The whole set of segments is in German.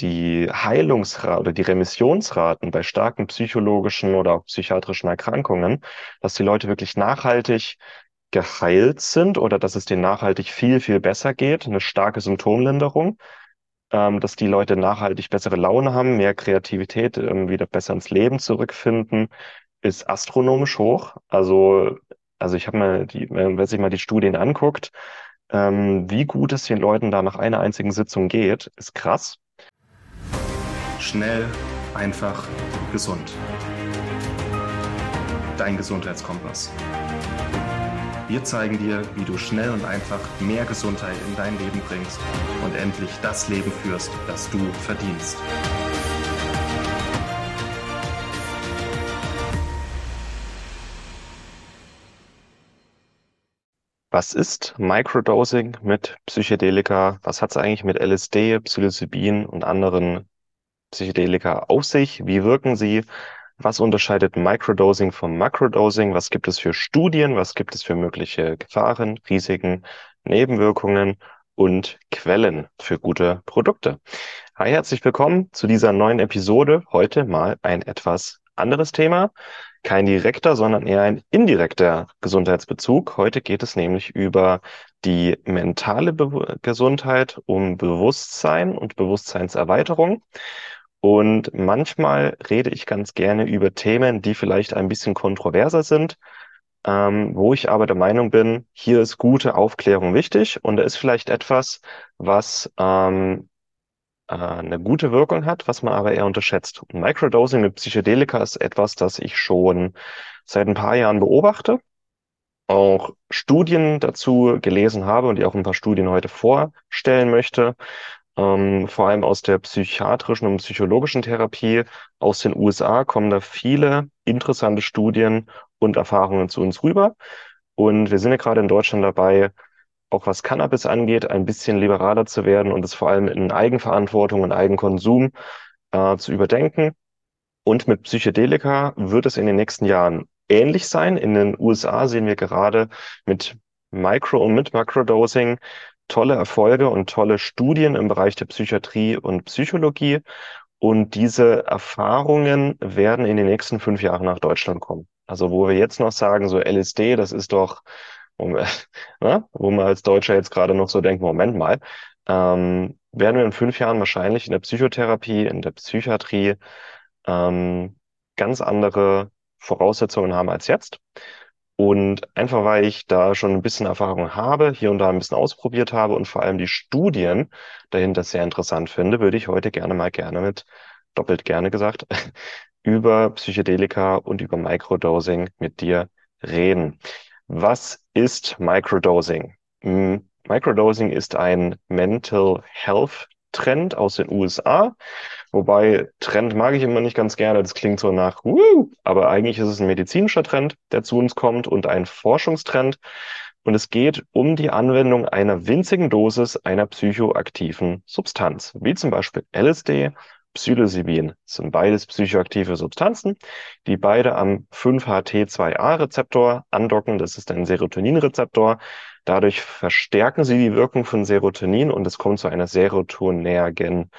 die Heilungsrate oder die Remissionsraten bei starken psychologischen oder auch psychiatrischen Erkrankungen, dass die Leute wirklich nachhaltig geheilt sind oder dass es denen nachhaltig viel, viel besser geht, eine starke Symptomlinderung, ähm, dass die Leute nachhaltig bessere Laune haben, mehr Kreativität, ähm, wieder besser ins Leben zurückfinden, ist astronomisch hoch. Also, also ich habe mal die, wenn sich mal die Studien anguckt, ähm, wie gut es den Leuten da nach einer einzigen Sitzung geht, ist krass. Schnell, einfach, gesund. Dein Gesundheitskompass. Wir zeigen dir, wie du schnell und einfach mehr Gesundheit in dein Leben bringst und endlich das Leben führst, das du verdienst. Was ist Microdosing mit Psychedelika? Was hat es eigentlich mit LSD, Psilocybin und anderen Psychedelika auf sich? Wie wirken sie? Was unterscheidet Microdosing vom Macrodosing? Was gibt es für Studien? Was gibt es für mögliche Gefahren, Risiken, Nebenwirkungen und Quellen für gute Produkte? Hi, herzlich willkommen zu dieser neuen Episode. Heute mal ein etwas anderes Thema. Kein direkter, sondern eher ein indirekter Gesundheitsbezug. Heute geht es nämlich über die mentale Be Gesundheit, um Bewusstsein und Bewusstseinserweiterung. Und manchmal rede ich ganz gerne über Themen, die vielleicht ein bisschen kontroverser sind, ähm, wo ich aber der Meinung bin, hier ist gute Aufklärung wichtig und da ist vielleicht etwas, was ähm, äh, eine gute Wirkung hat, was man aber eher unterschätzt. Und Microdosing mit Psychedelika ist etwas, das ich schon seit ein paar Jahren beobachte, auch Studien dazu gelesen habe und die auch ein paar Studien heute vorstellen möchte ähm, vor allem aus der psychiatrischen und psychologischen Therapie aus den USA kommen da viele interessante Studien und Erfahrungen zu uns rüber. Und wir sind ja gerade in Deutschland dabei, auch was Cannabis angeht, ein bisschen liberaler zu werden und es vor allem in Eigenverantwortung und Eigenkonsum äh, zu überdenken. Und mit Psychedelika wird es in den nächsten Jahren ähnlich sein. In den USA sehen wir gerade mit Micro- und mit Macrodosing tolle Erfolge und tolle Studien im Bereich der Psychiatrie und Psychologie. Und diese Erfahrungen werden in den nächsten fünf Jahren nach Deutschland kommen. Also wo wir jetzt noch sagen, so LSD, das ist doch, wo, ne, wo man als Deutscher jetzt gerade noch so denkt, Moment mal, ähm, werden wir in fünf Jahren wahrscheinlich in der Psychotherapie, in der Psychiatrie ähm, ganz andere Voraussetzungen haben als jetzt. Und einfach weil ich da schon ein bisschen Erfahrung habe, hier und da ein bisschen ausprobiert habe und vor allem die Studien dahinter sehr interessant finde, würde ich heute gerne mal gerne mit, doppelt gerne gesagt, über Psychedelika und über Microdosing mit dir reden. Was ist Microdosing? Hm, Microdosing ist ein Mental Health Trend aus den USA. Wobei Trend mag ich immer nicht ganz gerne. Das klingt so nach, Woo! aber eigentlich ist es ein medizinischer Trend, der zu uns kommt und ein Forschungstrend. Und es geht um die Anwendung einer winzigen Dosis einer psychoaktiven Substanz, wie zum Beispiel LSD, Psilocybin. Das sind beides psychoaktive Substanzen, die beide am 5-HT2A-Rezeptor andocken. Das ist ein Serotoninrezeptor. Dadurch verstärken sie die Wirkung von Serotonin und es kommt zu einer serotonergen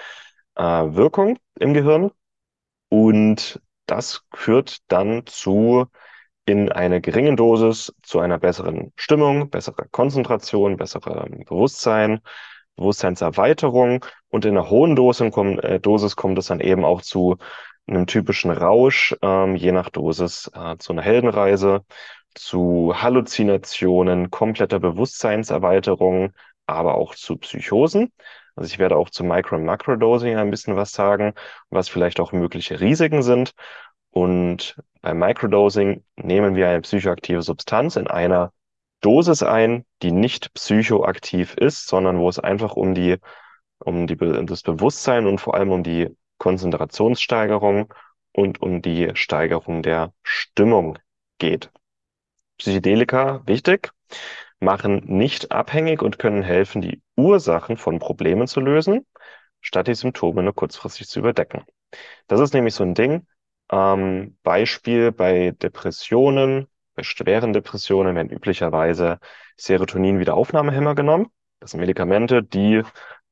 äh, Wirkung im Gehirn. Und das führt dann zu in einer geringen Dosis zu einer besseren Stimmung, besserer Konzentration, besserem Bewusstsein, Bewusstseinserweiterung und in einer hohen Dosis, kommt, äh, Dosis kommt es dann eben auch zu einem typischen Rausch, ähm, je nach Dosis, äh, zu einer Heldenreise, zu Halluzinationen, kompletter Bewusstseinserweiterung, aber auch zu Psychosen. Also ich werde auch zu Micro- und Macrodosing ein bisschen was sagen, was vielleicht auch mögliche Risiken sind. Und beim Microdosing nehmen wir eine psychoaktive Substanz in einer Dosis ein, die nicht psychoaktiv ist, sondern wo es einfach um die, um die, das Bewusstsein und vor allem um die Konzentrationssteigerung und um die Steigerung der Stimmung geht. Psychedelika, wichtig, machen nicht abhängig und können helfen, die Ursachen von Problemen zu lösen, statt die Symptome nur kurzfristig zu überdecken. Das ist nämlich so ein Ding. Ähm, Beispiel bei Depressionen, bei schweren Depressionen werden üblicherweise Serotonin-Wiederaufnahmehämmer genommen. Das sind Medikamente, die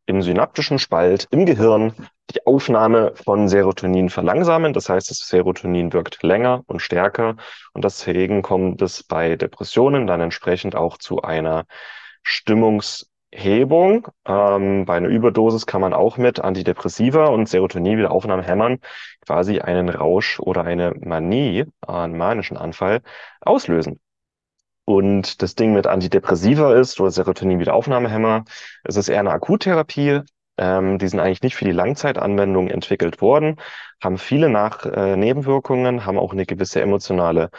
im synaptischen Spalt im Gehirn die Aufnahme von Serotonin verlangsamen. Das heißt, das Serotonin wirkt länger und stärker und deswegen kommt es bei Depressionen dann entsprechend auch zu einer Stimmungshebung. Ähm, bei einer Überdosis kann man auch mit Antidepressiva und Serotonin-Wiederaufnahme hämmern quasi einen Rausch oder eine Manie, einen manischen Anfall auslösen. Und das Ding mit Antidepressiva ist oder Serotonin-Wiederaufnahmehemmer, es ist eher eine Akuttherapie. Ähm, die sind eigentlich nicht für die Langzeitanwendung entwickelt worden, haben viele Nach äh, Nebenwirkungen, haben auch eine gewisse emotionale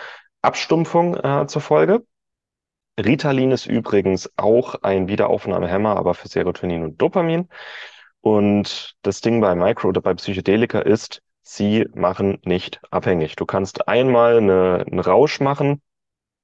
Abstumpfung äh, zur Folge. Ritalin ist übrigens auch ein Wiederaufnahmehemmer, aber für Serotonin und Dopamin. Und das Ding bei Micro oder bei Psychedelika ist, sie machen nicht abhängig. Du kannst einmal eine, einen Rausch machen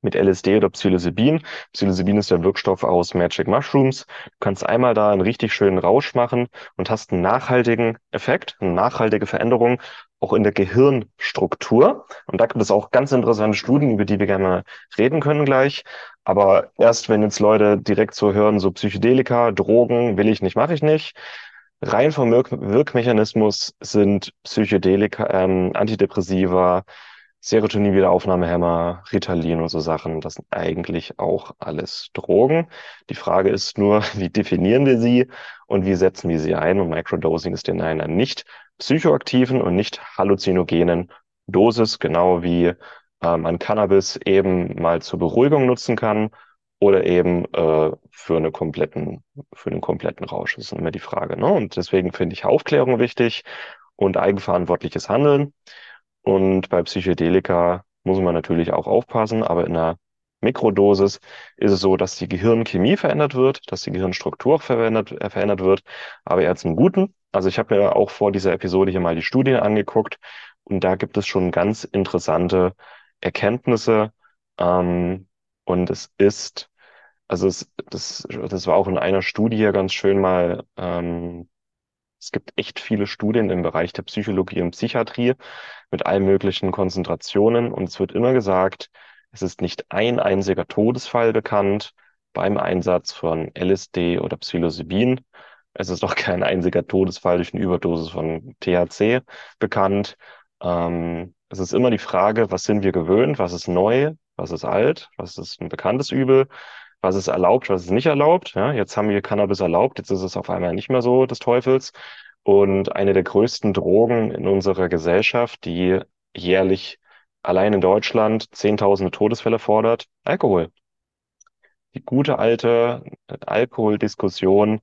mit LSD oder Psilocybin. Psilocybin ist der Wirkstoff aus Magic Mushrooms. Du kannst einmal da einen richtig schönen Rausch machen und hast einen nachhaltigen Effekt, eine nachhaltige Veränderung auch in der Gehirnstruktur. Und da gibt es auch ganz interessante Studien, über die wir gerne reden können gleich. Aber erst wenn jetzt Leute direkt so hören, so Psychedelika, Drogen, will ich nicht, mache ich nicht. Rein vom Wirk Wirkmechanismus sind Psychedelika, ähm, Antidepressiva, Serotonin-Wiederaufnahmehemmer, Ritalin und so Sachen, das sind eigentlich auch alles Drogen. Die Frage ist nur, wie definieren wir sie und wie setzen wir sie ein? Und Microdosing ist in einer nicht psychoaktiven und nicht halluzinogenen Dosis, genau wie äh, man Cannabis eben mal zur Beruhigung nutzen kann oder eben äh, für, eine kompletten, für einen kompletten Rausch. Das ist immer die Frage. Ne? Und deswegen finde ich Aufklärung wichtig und eigenverantwortliches Handeln. Und bei Psychedelika muss man natürlich auch aufpassen, aber in einer Mikrodosis ist es so, dass die Gehirnchemie verändert wird, dass die Gehirnstruktur verändert, äh, verändert wird, aber eher zum Guten. Also ich habe mir auch vor dieser Episode hier mal die Studien angeguckt und da gibt es schon ganz interessante Erkenntnisse. Ähm, und es ist, also es, das, das war auch in einer Studie ganz schön mal ähm, es gibt echt viele Studien im Bereich der Psychologie und Psychiatrie mit allen möglichen Konzentrationen. Und es wird immer gesagt, es ist nicht ein einziger Todesfall bekannt beim Einsatz von LSD oder Psilocybin. Es ist auch kein einziger Todesfall durch eine Überdosis von THC bekannt. Ähm, es ist immer die Frage, was sind wir gewöhnt, was ist neu, was ist alt, was ist ein bekanntes Übel was ist erlaubt, was ist nicht erlaubt. Ja, jetzt haben wir Cannabis erlaubt, jetzt ist es auf einmal nicht mehr so des Teufels. Und eine der größten Drogen in unserer Gesellschaft, die jährlich allein in Deutschland Zehntausende Todesfälle fordert, Alkohol. Die gute alte Alkoholdiskussion,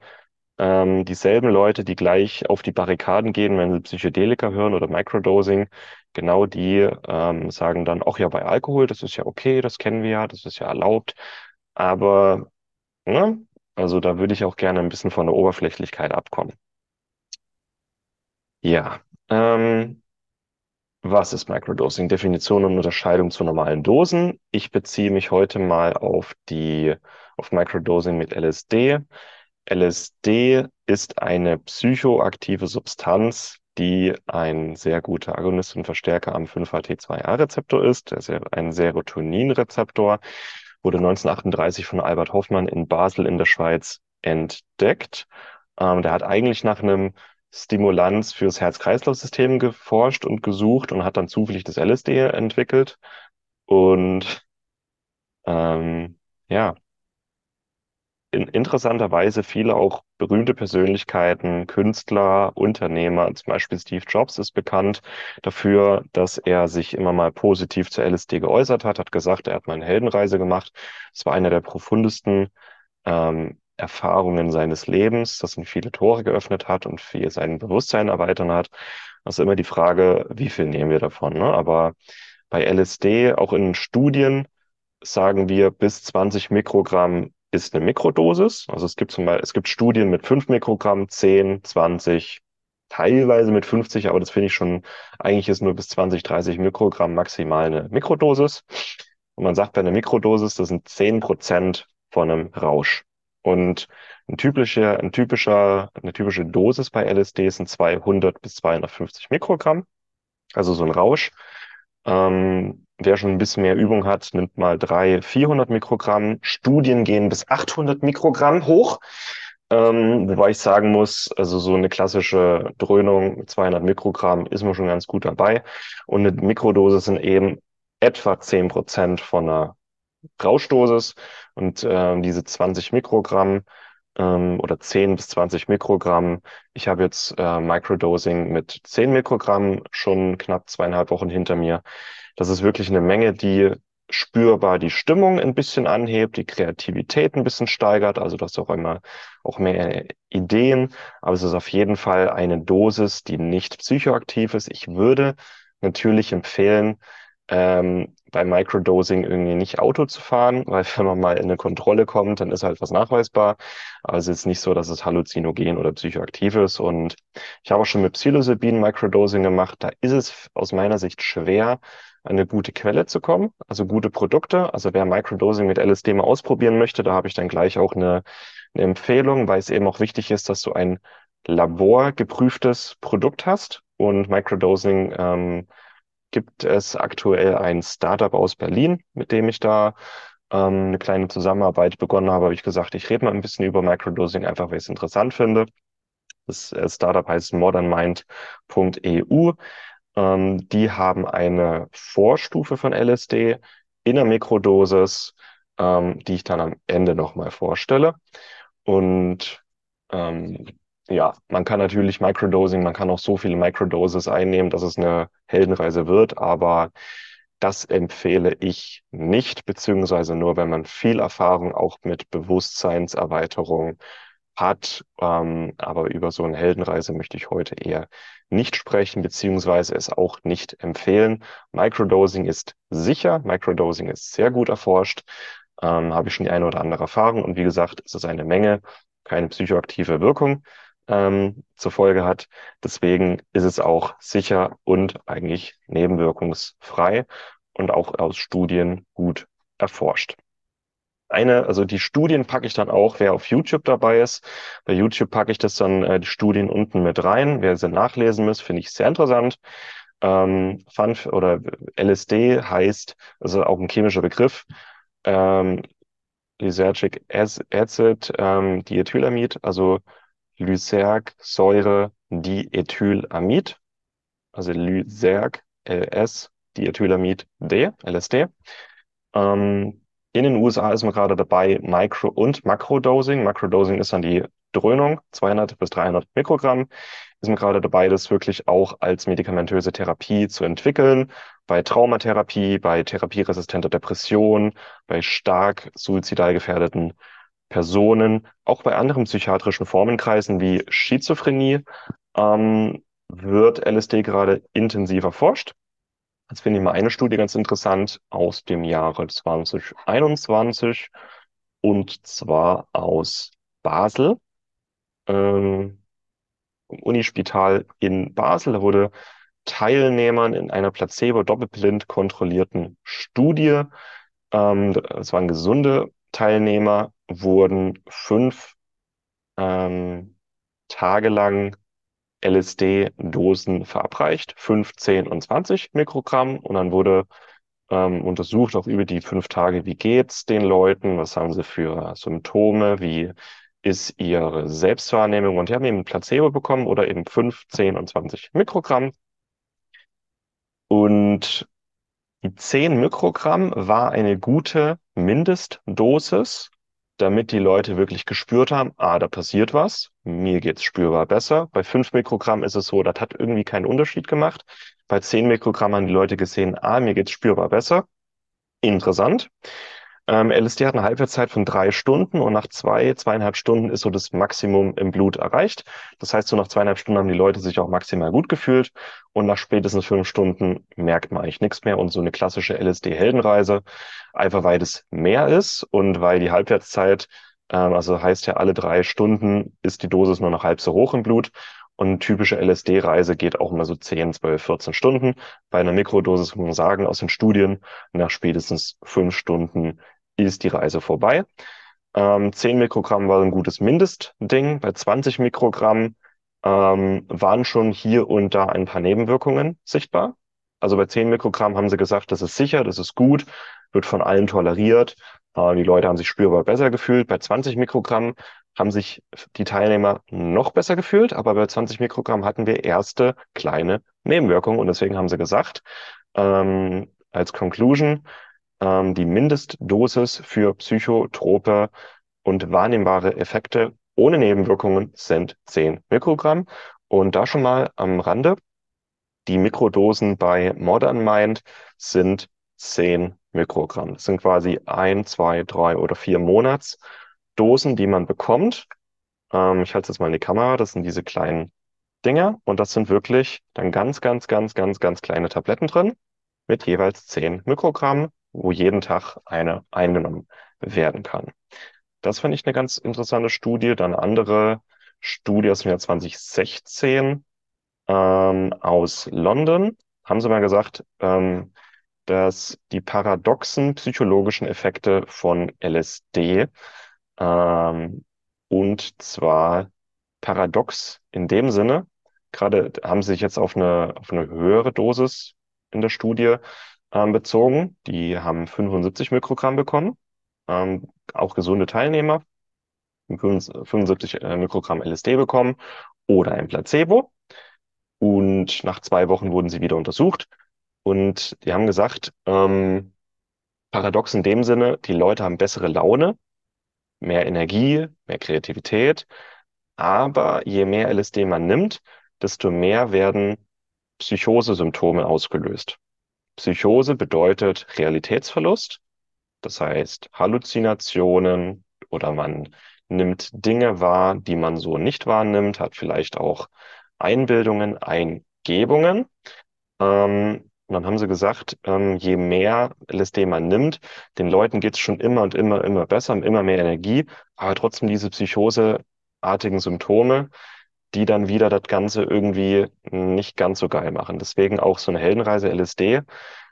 ähm, dieselben Leute, die gleich auf die Barrikaden gehen, wenn sie Psychedelika hören oder Microdosing, genau die ähm, sagen dann, ach ja, bei Alkohol, das ist ja okay, das kennen wir ja, das ist ja erlaubt. Aber, ne, also da würde ich auch gerne ein bisschen von der Oberflächlichkeit abkommen. Ja, ähm, was ist Microdosing? Definition und Unterscheidung zu normalen Dosen. Ich beziehe mich heute mal auf die, auf Microdosing mit LSD. LSD ist eine psychoaktive Substanz, die ein sehr guter Agonist und Verstärker am 5-HT2A-Rezeptor ist. Ist ein Serotonin-Rezeptor wurde 1938 von Albert Hoffmann in Basel in der Schweiz entdeckt. Ähm, der hat eigentlich nach einem Stimulanz fürs Herz-Kreislauf-System geforscht und gesucht und hat dann zufällig das LSD entwickelt. Und ähm, ja, in interessanterweise viele auch berühmte Persönlichkeiten, Künstler, Unternehmer, zum Beispiel Steve Jobs ist bekannt dafür, dass er sich immer mal positiv zu LSD geäußert hat, hat gesagt, er hat mal eine Heldenreise gemacht. Es war eine der profundesten ähm, Erfahrungen seines Lebens, das ihm viele Tore geöffnet hat und viel sein Bewusstsein erweitern hat. Ist immer die Frage, wie viel nehmen wir davon? Ne? Aber bei LSD, auch in Studien, sagen wir bis 20 Mikrogramm ist eine Mikrodosis. Also es gibt zum Beispiel, es gibt Studien mit 5 Mikrogramm, 10, 20, teilweise mit 50, aber das finde ich schon, eigentlich ist nur bis 20, 30 Mikrogramm maximal eine Mikrodosis. Und man sagt bei einer Mikrodosis, das sind 10 Prozent von einem Rausch. Und ein typischer, ein typischer, eine typische Dosis bei LSD sind 200 bis 250 Mikrogramm. Also so ein Rausch. Ähm, wer schon ein bisschen mehr Übung hat, nimmt mal drei 400 Mikrogramm. Studien gehen bis 800 Mikrogramm hoch. Ähm, wobei ich sagen muss, also so eine klassische Dröhnung, 200 Mikrogramm, ist man schon ganz gut dabei. Und eine Mikrodosis sind eben etwa 10 Prozent von einer Rauschdosis. Und ähm, diese 20 Mikrogramm ähm, oder 10 bis 20 Mikrogramm, ich habe jetzt äh, Microdosing mit 10 Mikrogramm schon knapp zweieinhalb Wochen hinter mir. Das ist wirklich eine Menge, die spürbar die Stimmung ein bisschen anhebt, die Kreativität ein bisschen steigert, also du hast auch immer auch mehr Ideen, aber es ist auf jeden Fall eine Dosis, die nicht psychoaktiv ist. Ich würde natürlich empfehlen, ähm, bei Microdosing irgendwie nicht Auto zu fahren, weil wenn man mal in eine Kontrolle kommt, dann ist halt was nachweisbar. Aber es ist nicht so, dass es halluzinogen oder psychoaktiv ist. Und ich habe auch schon mit Psilocybin Microdosing gemacht. Da ist es aus meiner Sicht schwer, eine gute Quelle zu kommen, also gute Produkte. Also wer Microdosing mit LSD mal ausprobieren möchte, da habe ich dann gleich auch eine, eine Empfehlung, weil es eben auch wichtig ist, dass du ein laborgeprüftes Produkt hast. Und Microdosing ähm, gibt es aktuell ein Startup aus Berlin, mit dem ich da ähm, eine kleine Zusammenarbeit begonnen habe. Habe ich gesagt, ich rede mal ein bisschen über Microdosing, einfach weil ich es interessant finde. Das äh, Startup heißt modernmind.eu. Ähm, die haben eine Vorstufe von LSD in der Mikrodosis, ähm, die ich dann am Ende nochmal vorstelle. Und ähm, ja, man kann natürlich Microdosing, man kann auch so viele Microdoses einnehmen, dass es eine Heldenreise wird, aber das empfehle ich nicht, beziehungsweise nur, wenn man viel Erfahrung auch mit Bewusstseinserweiterung hat. Ähm, aber über so eine Heldenreise möchte ich heute eher nicht sprechen, beziehungsweise es auch nicht empfehlen. Microdosing ist sicher, Microdosing ist sehr gut erforscht, ähm, habe ich schon die eine oder andere Erfahrung und wie gesagt, es ist eine Menge, keine psychoaktive Wirkung ähm, zur Folge hat. Deswegen ist es auch sicher und eigentlich nebenwirkungsfrei und auch aus Studien gut erforscht. Eine, also die Studien packe ich dann auch, wer auf YouTube dabei ist. Bei YouTube packe ich das dann äh, die Studien unten mit rein. Wer sie nachlesen muss, finde ich sehr interessant. Ähm, Fun oder LSD heißt, also auch ein chemischer Begriff, ähm, Lysergic Acid, ähm, Diethylamid, also Lyserg, Säure, Diethylamid, also Lyserg, LS, Diethylamid D, LSD. Ähm, in den USA ist man gerade dabei, Micro- und Makrodosing. Makrodosing ist dann die Dröhnung, 200 bis 300 Mikrogramm. Ist man gerade dabei, das wirklich auch als medikamentöse Therapie zu entwickeln. Bei Traumatherapie, bei therapieresistenter Depression, bei stark suizidal gefährdeten Personen, auch bei anderen psychiatrischen Formenkreisen wie Schizophrenie, ähm, wird LSD gerade intensiv erforscht. Jetzt finde ich mal eine Studie ganz interessant aus dem Jahre 2021 und zwar aus Basel, ähm, Unispital in Basel. Da wurde Teilnehmern in einer placebo-doppelblind kontrollierten Studie, ähm, das waren gesunde Teilnehmer, wurden fünf ähm, Tage lang LSD-Dosen verabreicht, 15 und 20 Mikrogramm. Und dann wurde ähm, untersucht, auch über die fünf Tage, wie geht's den Leuten, was haben sie für Symptome, wie ist ihre Selbstwahrnehmung. Und die haben eben Placebo bekommen oder eben 5, 10 und 20 Mikrogramm. Und die 10 Mikrogramm war eine gute Mindestdosis damit die Leute wirklich gespürt haben, ah, da passiert was, mir geht's spürbar besser. Bei fünf Mikrogramm ist es so, das hat irgendwie keinen Unterschied gemacht. Bei zehn Mikrogramm haben die Leute gesehen, ah, mir geht's spürbar besser. Interessant. Ähm, LSD hat eine Halbwertszeit von drei Stunden und nach zwei, zweieinhalb Stunden ist so das Maximum im Blut erreicht. Das heißt, so nach zweieinhalb Stunden haben die Leute sich auch maximal gut gefühlt und nach spätestens fünf Stunden merkt man eigentlich nichts mehr und so eine klassische LSD-Heldenreise, einfach weil es mehr ist und weil die Halbwertszeit, ähm, also heißt ja alle drei Stunden ist die Dosis nur noch halb so hoch im Blut und eine typische LSD-Reise geht auch immer so 10, 12, 14 Stunden. Bei einer Mikrodosis muss man sagen, aus den Studien, nach spätestens fünf Stunden ist die Reise vorbei. Ähm, 10 Mikrogramm war ein gutes Mindestding. Bei 20 Mikrogramm ähm, waren schon hier und da ein paar Nebenwirkungen sichtbar. Also bei 10 Mikrogramm haben sie gesagt, das ist sicher, das ist gut, wird von allen toleriert. Äh, die Leute haben sich spürbar besser gefühlt. Bei 20 Mikrogramm haben sich die Teilnehmer noch besser gefühlt, aber bei 20 Mikrogramm hatten wir erste kleine Nebenwirkungen und deswegen haben sie gesagt, ähm, als Conclusion, ähm, die Mindestdosis für psychotrope und wahrnehmbare Effekte ohne Nebenwirkungen sind 10 Mikrogramm. Und da schon mal am Rande, die Mikrodosen bei Modern Mind sind 10 Mikrogramm. Das sind quasi ein, zwei, drei oder vier Monatsdosen, die man bekommt. Ähm, ich halte jetzt mal in die Kamera. Das sind diese kleinen Dinger. Und das sind wirklich dann ganz, ganz, ganz, ganz, ganz kleine Tabletten drin mit jeweils 10 Mikrogramm, wo jeden Tag eine eingenommen werden kann. Das finde ich eine ganz interessante Studie. Dann andere Studie aus dem Jahr 2016 ähm, aus London. Haben sie mal gesagt, ähm, dass die paradoxen psychologischen Effekte von LSD ähm, und zwar paradox in dem Sinne, gerade haben sie sich jetzt auf eine, auf eine höhere Dosis in der Studie ähm, bezogen. Die haben 75 Mikrogramm bekommen, ähm, auch gesunde Teilnehmer, 75 äh, Mikrogramm LSD bekommen oder ein Placebo. Und nach zwei Wochen wurden sie wieder untersucht. Und die haben gesagt, ähm, paradox in dem Sinne, die Leute haben bessere Laune, mehr Energie, mehr Kreativität. Aber je mehr LSD man nimmt, desto mehr werden Psychosesymptome ausgelöst. Psychose bedeutet Realitätsverlust, das heißt Halluzinationen oder man nimmt Dinge wahr, die man so nicht wahrnimmt, hat vielleicht auch Einbildungen, Eingebungen. Ähm, und dann haben sie gesagt, ähm, je mehr LSD man nimmt, den Leuten geht's schon immer und immer, immer besser, immer mehr Energie, aber trotzdem diese psychoseartigen Symptome, die dann wieder das Ganze irgendwie nicht ganz so geil machen. Deswegen auch so eine Heldenreise LSD.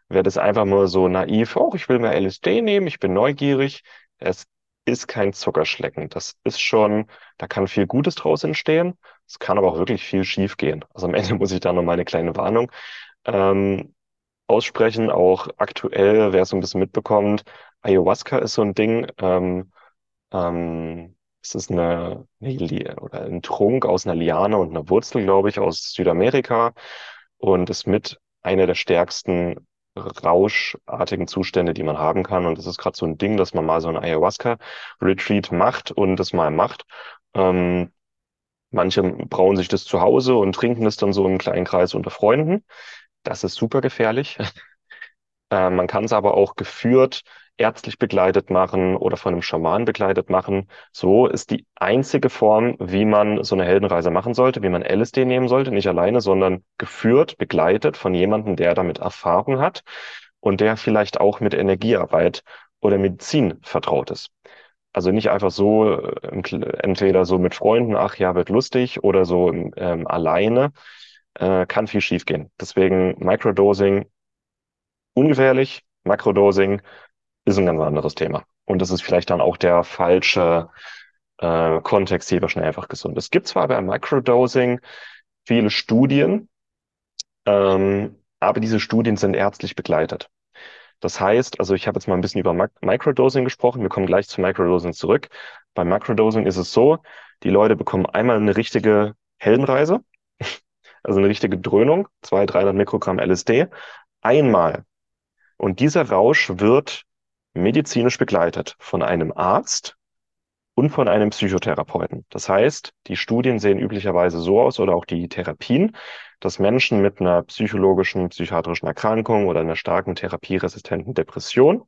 Wer das einfach nur so naiv, oh, ich will mal LSD nehmen, ich bin neugierig. Es ist kein Zuckerschlecken. Das ist schon, da kann viel Gutes draus entstehen. Es kann aber auch wirklich viel schief gehen. Also am Ende muss ich da noch mal eine kleine Warnung ähm, aussprechen. Auch aktuell, wer es so ein bisschen mitbekommt, Ayahuasca ist so ein Ding. Ähm, ähm, es ist eine, eine oder ein Trunk aus einer Liane und einer Wurzel, glaube ich, aus Südamerika und ist mit einer der stärksten rauschartigen Zustände, die man haben kann. Und das ist gerade so ein Ding, dass man mal so ein Ayahuasca-Retreat macht und das mal macht. Ähm, manche brauen sich das zu Hause und trinken das dann so im kleinen Kreis unter Freunden. Das ist super gefährlich. äh, man kann es aber auch geführt ärztlich begleitet machen oder von einem Schaman begleitet machen. So ist die einzige Form, wie man so eine Heldenreise machen sollte, wie man LSD nehmen sollte, nicht alleine, sondern geführt, begleitet von jemandem, der damit Erfahrung hat und der vielleicht auch mit Energiearbeit oder Medizin vertraut ist. Also nicht einfach so, äh, entweder so mit Freunden, ach ja, wird lustig, oder so ähm, alleine, äh, kann viel schiefgehen. Deswegen Microdosing ungefährlich, Makrodosing ist ein ganz anderes Thema. Und das ist vielleicht dann auch der falsche äh, Kontext hier schnell einfach gesund. Es gibt zwar bei Microdosing viele Studien, ähm, aber diese Studien sind ärztlich begleitet. Das heißt, also ich habe jetzt mal ein bisschen über Microdosing gesprochen, wir kommen gleich zu Microdosing zurück. Bei Microdosing ist es so, die Leute bekommen einmal eine richtige Heldenreise, also eine richtige Dröhnung, 200, 300 Mikrogramm LSD, einmal. Und dieser Rausch wird medizinisch begleitet von einem Arzt und von einem Psychotherapeuten. Das heißt, die Studien sehen üblicherweise so aus oder auch die Therapien, dass Menschen mit einer psychologischen, psychiatrischen Erkrankung oder einer starken therapieresistenten Depression,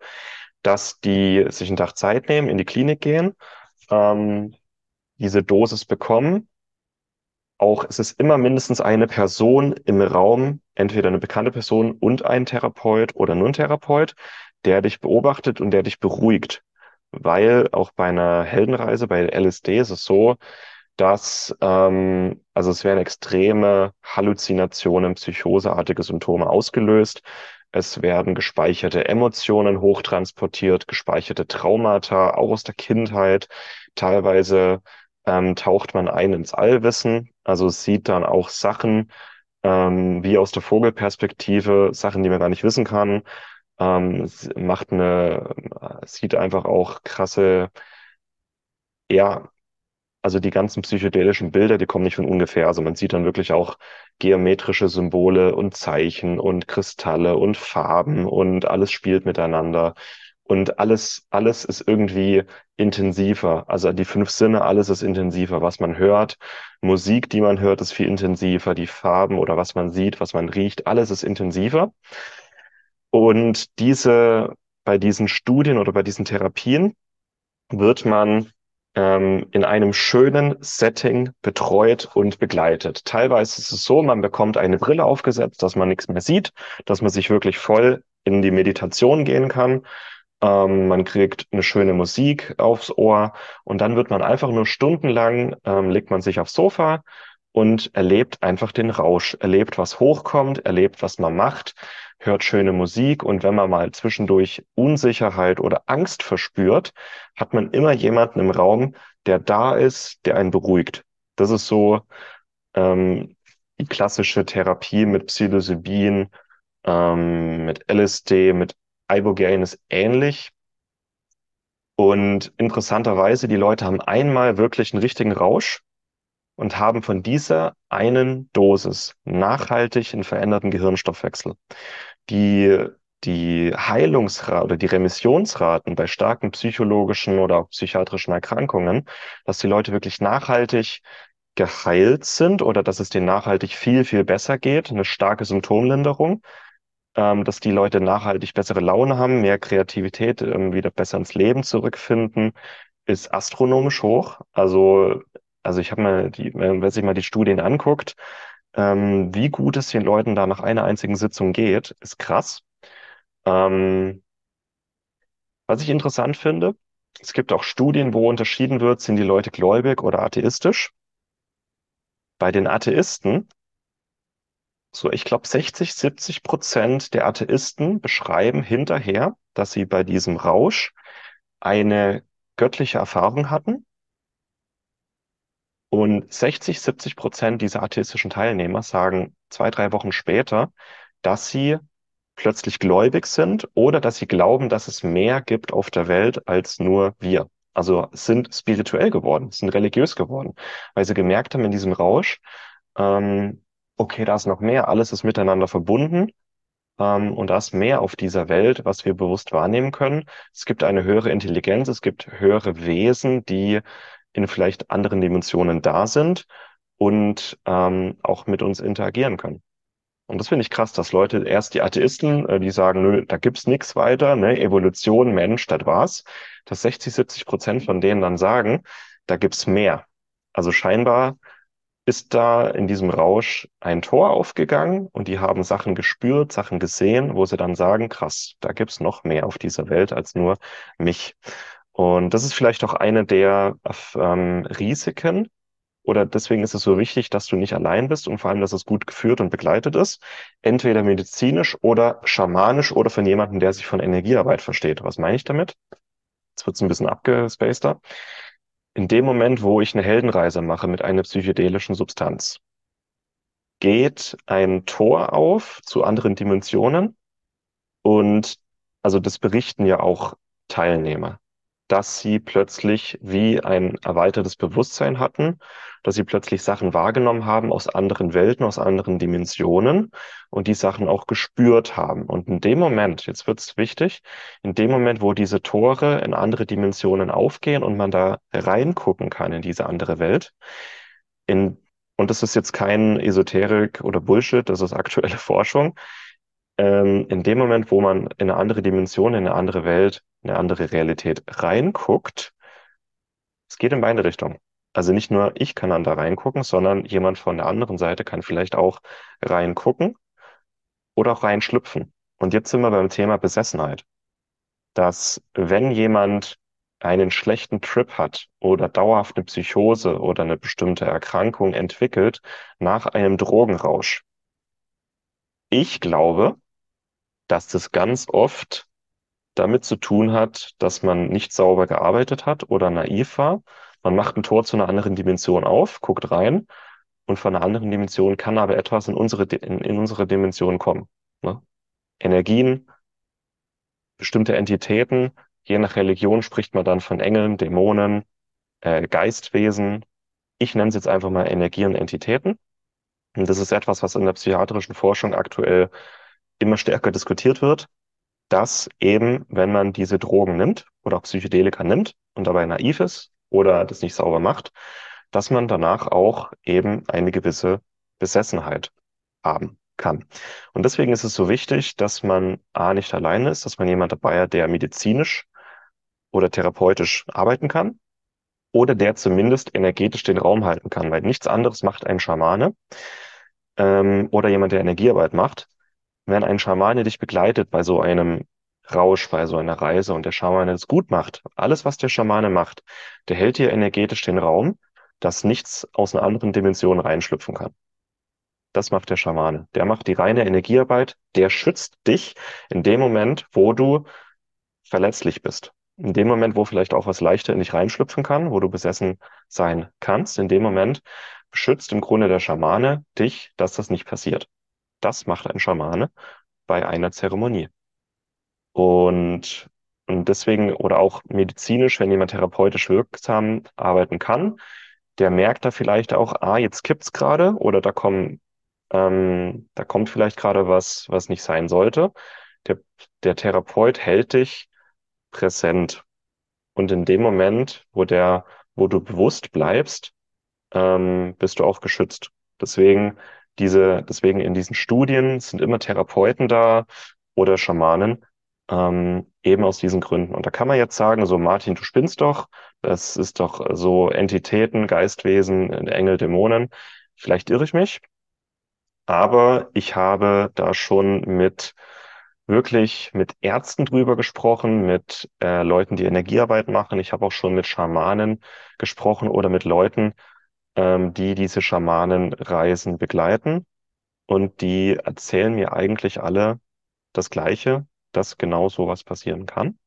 dass die sich einen Tag Zeit nehmen, in die Klinik gehen, ähm, diese Dosis bekommen. Auch es ist immer mindestens eine Person im Raum, entweder eine bekannte Person und ein Therapeut oder nur ein Therapeut, der dich beobachtet und der dich beruhigt. Weil auch bei einer Heldenreise, bei LSD ist es so, dass, ähm, also es werden extreme Halluzinationen, psychoseartige Symptome ausgelöst. Es werden gespeicherte Emotionen hochtransportiert, gespeicherte Traumata, auch aus der Kindheit. Teilweise ähm, taucht man ein ins Allwissen, also sieht dann auch Sachen ähm, wie aus der Vogelperspektive, Sachen, die man gar nicht wissen kann. Ähm, macht eine, sieht einfach auch krasse, ja, also die ganzen psychedelischen Bilder, die kommen nicht von ungefähr. Also man sieht dann wirklich auch geometrische Symbole und Zeichen und Kristalle und Farben und alles spielt miteinander. Und alles, alles ist irgendwie intensiver. Also die fünf Sinne, alles ist intensiver. Was man hört, Musik, die man hört, ist viel intensiver. Die Farben oder was man sieht, was man riecht, alles ist intensiver. Und diese, bei diesen Studien oder bei diesen Therapien wird man ähm, in einem schönen Setting betreut und begleitet. Teilweise ist es so, man bekommt eine Brille aufgesetzt, dass man nichts mehr sieht, dass man sich wirklich voll in die Meditation gehen kann. Ähm, man kriegt eine schöne Musik aufs Ohr und dann wird man einfach nur stundenlang, ähm, legt man sich aufs Sofa und erlebt einfach den Rausch, erlebt, was hochkommt, erlebt, was man macht, hört schöne Musik und wenn man mal zwischendurch Unsicherheit oder Angst verspürt, hat man immer jemanden im Raum, der da ist, der einen beruhigt. Das ist so ähm, die klassische Therapie mit Psilocybin, ähm, mit LSD, mit Ibogaine ist ähnlich. Und interessanterweise, die Leute haben einmal wirklich einen richtigen Rausch und haben von dieser einen Dosis nachhaltig einen veränderten Gehirnstoffwechsel die, die Heilungsrate oder die Remissionsraten bei starken psychologischen oder auch psychiatrischen Erkrankungen, dass die Leute wirklich nachhaltig geheilt sind oder dass es denen nachhaltig viel, viel besser geht, eine starke Symptomlinderung, ähm, dass die Leute nachhaltig bessere Laune haben, mehr Kreativität, ähm, wieder besser ins Leben zurückfinden, ist astronomisch hoch. Also, also ich habe mal die, wenn sich mal die Studien anguckt, ähm, wie gut es den Leuten da nach einer einzigen Sitzung geht, ist krass. Ähm, was ich interessant finde, es gibt auch Studien, wo unterschieden wird, sind die Leute gläubig oder atheistisch. Bei den Atheisten, so ich glaube 60, 70 Prozent der Atheisten beschreiben hinterher, dass sie bei diesem Rausch eine göttliche Erfahrung hatten und 60, 70 Prozent dieser atheistischen Teilnehmer sagen zwei, drei Wochen später, dass sie plötzlich gläubig sind oder dass sie glauben, dass es mehr gibt auf der Welt als nur wir. Also sind spirituell geworden, sind religiös geworden, weil sie gemerkt haben in diesem Rausch, ähm, okay, da ist noch mehr, alles ist miteinander verbunden ähm, und da ist mehr auf dieser Welt, was wir bewusst wahrnehmen können. Es gibt eine höhere Intelligenz, es gibt höhere Wesen, die in vielleicht anderen Dimensionen da sind und ähm, auch mit uns interagieren können. Und das finde ich krass, dass Leute erst die Atheisten, äh, die sagen, nö, da gibt's nichts weiter, ne, Evolution, Mensch, das war's, dass 60, 70 Prozent von denen dann sagen, da gibt's mehr. Also scheinbar ist da in diesem Rausch ein Tor aufgegangen und die haben Sachen gespürt, Sachen gesehen, wo sie dann sagen, krass, da gibt's noch mehr auf dieser Welt als nur mich. Und das ist vielleicht auch eine der ähm, Risiken. Oder deswegen ist es so wichtig, dass du nicht allein bist und vor allem, dass es gut geführt und begleitet ist. Entweder medizinisch oder schamanisch oder von jemandem, der sich von Energiearbeit versteht. Was meine ich damit? Jetzt wird es ein bisschen abgespaceter. In dem Moment, wo ich eine Heldenreise mache mit einer psychedelischen Substanz, geht ein Tor auf zu anderen Dimensionen und also das berichten ja auch Teilnehmer dass sie plötzlich wie ein erweitertes Bewusstsein hatten, dass sie plötzlich Sachen wahrgenommen haben aus anderen Welten, aus anderen Dimensionen und die Sachen auch gespürt haben. Und in dem Moment, jetzt wird es wichtig, in dem Moment, wo diese Tore in andere Dimensionen aufgehen und man da reingucken kann in diese andere Welt, in, und das ist jetzt kein Esoterik oder Bullshit, das ist aktuelle Forschung, ähm, in dem Moment, wo man in eine andere Dimension, in eine andere Welt, in eine andere Realität reinguckt, es geht in beide Richtungen. Also nicht nur ich kann dann da reingucken, sondern jemand von der anderen Seite kann vielleicht auch reingucken oder auch reinschlüpfen. Und jetzt sind wir beim Thema Besessenheit. Dass wenn jemand einen schlechten Trip hat oder dauerhaft eine Psychose oder eine bestimmte Erkrankung entwickelt nach einem Drogenrausch, ich glaube, dass das ganz oft damit zu tun hat, dass man nicht sauber gearbeitet hat oder naiv war. Man macht ein Tor zu einer anderen Dimension auf, guckt rein und von einer anderen Dimension kann aber etwas in unsere, in, in unsere Dimension kommen. Ne? Energien, bestimmte Entitäten, je nach Religion spricht man dann von Engeln, Dämonen, äh, Geistwesen. Ich nenne es jetzt einfach mal Energie und Entitäten. Und das ist etwas, was in der psychiatrischen Forschung aktuell immer stärker diskutiert wird, dass eben, wenn man diese Drogen nimmt oder auch Psychedelika nimmt und dabei naiv ist oder das nicht sauber macht, dass man danach auch eben eine gewisse Besessenheit haben kann. Und deswegen ist es so wichtig, dass man A nicht alleine ist, dass man jemand dabei hat, der medizinisch oder therapeutisch arbeiten kann oder der zumindest energetisch den Raum halten kann, weil nichts anderes macht ein Schamane ähm, oder jemand, der Energiearbeit macht. Wenn ein Schamane dich begleitet bei so einem Rausch, bei so einer Reise und der Schamane es gut macht, alles, was der Schamane macht, der hält dir energetisch den Raum, dass nichts aus einer anderen Dimension reinschlüpfen kann. Das macht der Schamane. Der macht die reine Energiearbeit, der schützt dich in dem Moment, wo du verletzlich bist. In dem Moment, wo vielleicht auch was leichter in dich reinschlüpfen kann, wo du besessen sein kannst, in dem Moment beschützt im Grunde der Schamane dich, dass das nicht passiert. Das macht ein Schamane bei einer Zeremonie. Und, und deswegen, oder auch medizinisch, wenn jemand therapeutisch wirksam arbeiten kann, der merkt da vielleicht auch, ah, jetzt kippt's gerade oder da kommen, ähm, da kommt vielleicht gerade was, was nicht sein sollte. Der, der Therapeut hält dich präsent. Und in dem Moment, wo der, wo du bewusst bleibst, ähm, bist du auch geschützt. Deswegen diese, deswegen in diesen Studien sind immer Therapeuten da oder Schamanen, ähm, eben aus diesen Gründen. Und da kann man jetzt sagen, so Martin, du spinnst doch, das ist doch so Entitäten, Geistwesen, Engel, Dämonen. Vielleicht irre ich mich, aber ich habe da schon mit wirklich mit Ärzten drüber gesprochen, mit äh, Leuten, die Energiearbeit machen. Ich habe auch schon mit Schamanen gesprochen oder mit Leuten, ähm, die diese Schamanenreisen begleiten. Und die erzählen mir eigentlich alle das Gleiche, dass genau sowas passieren kann.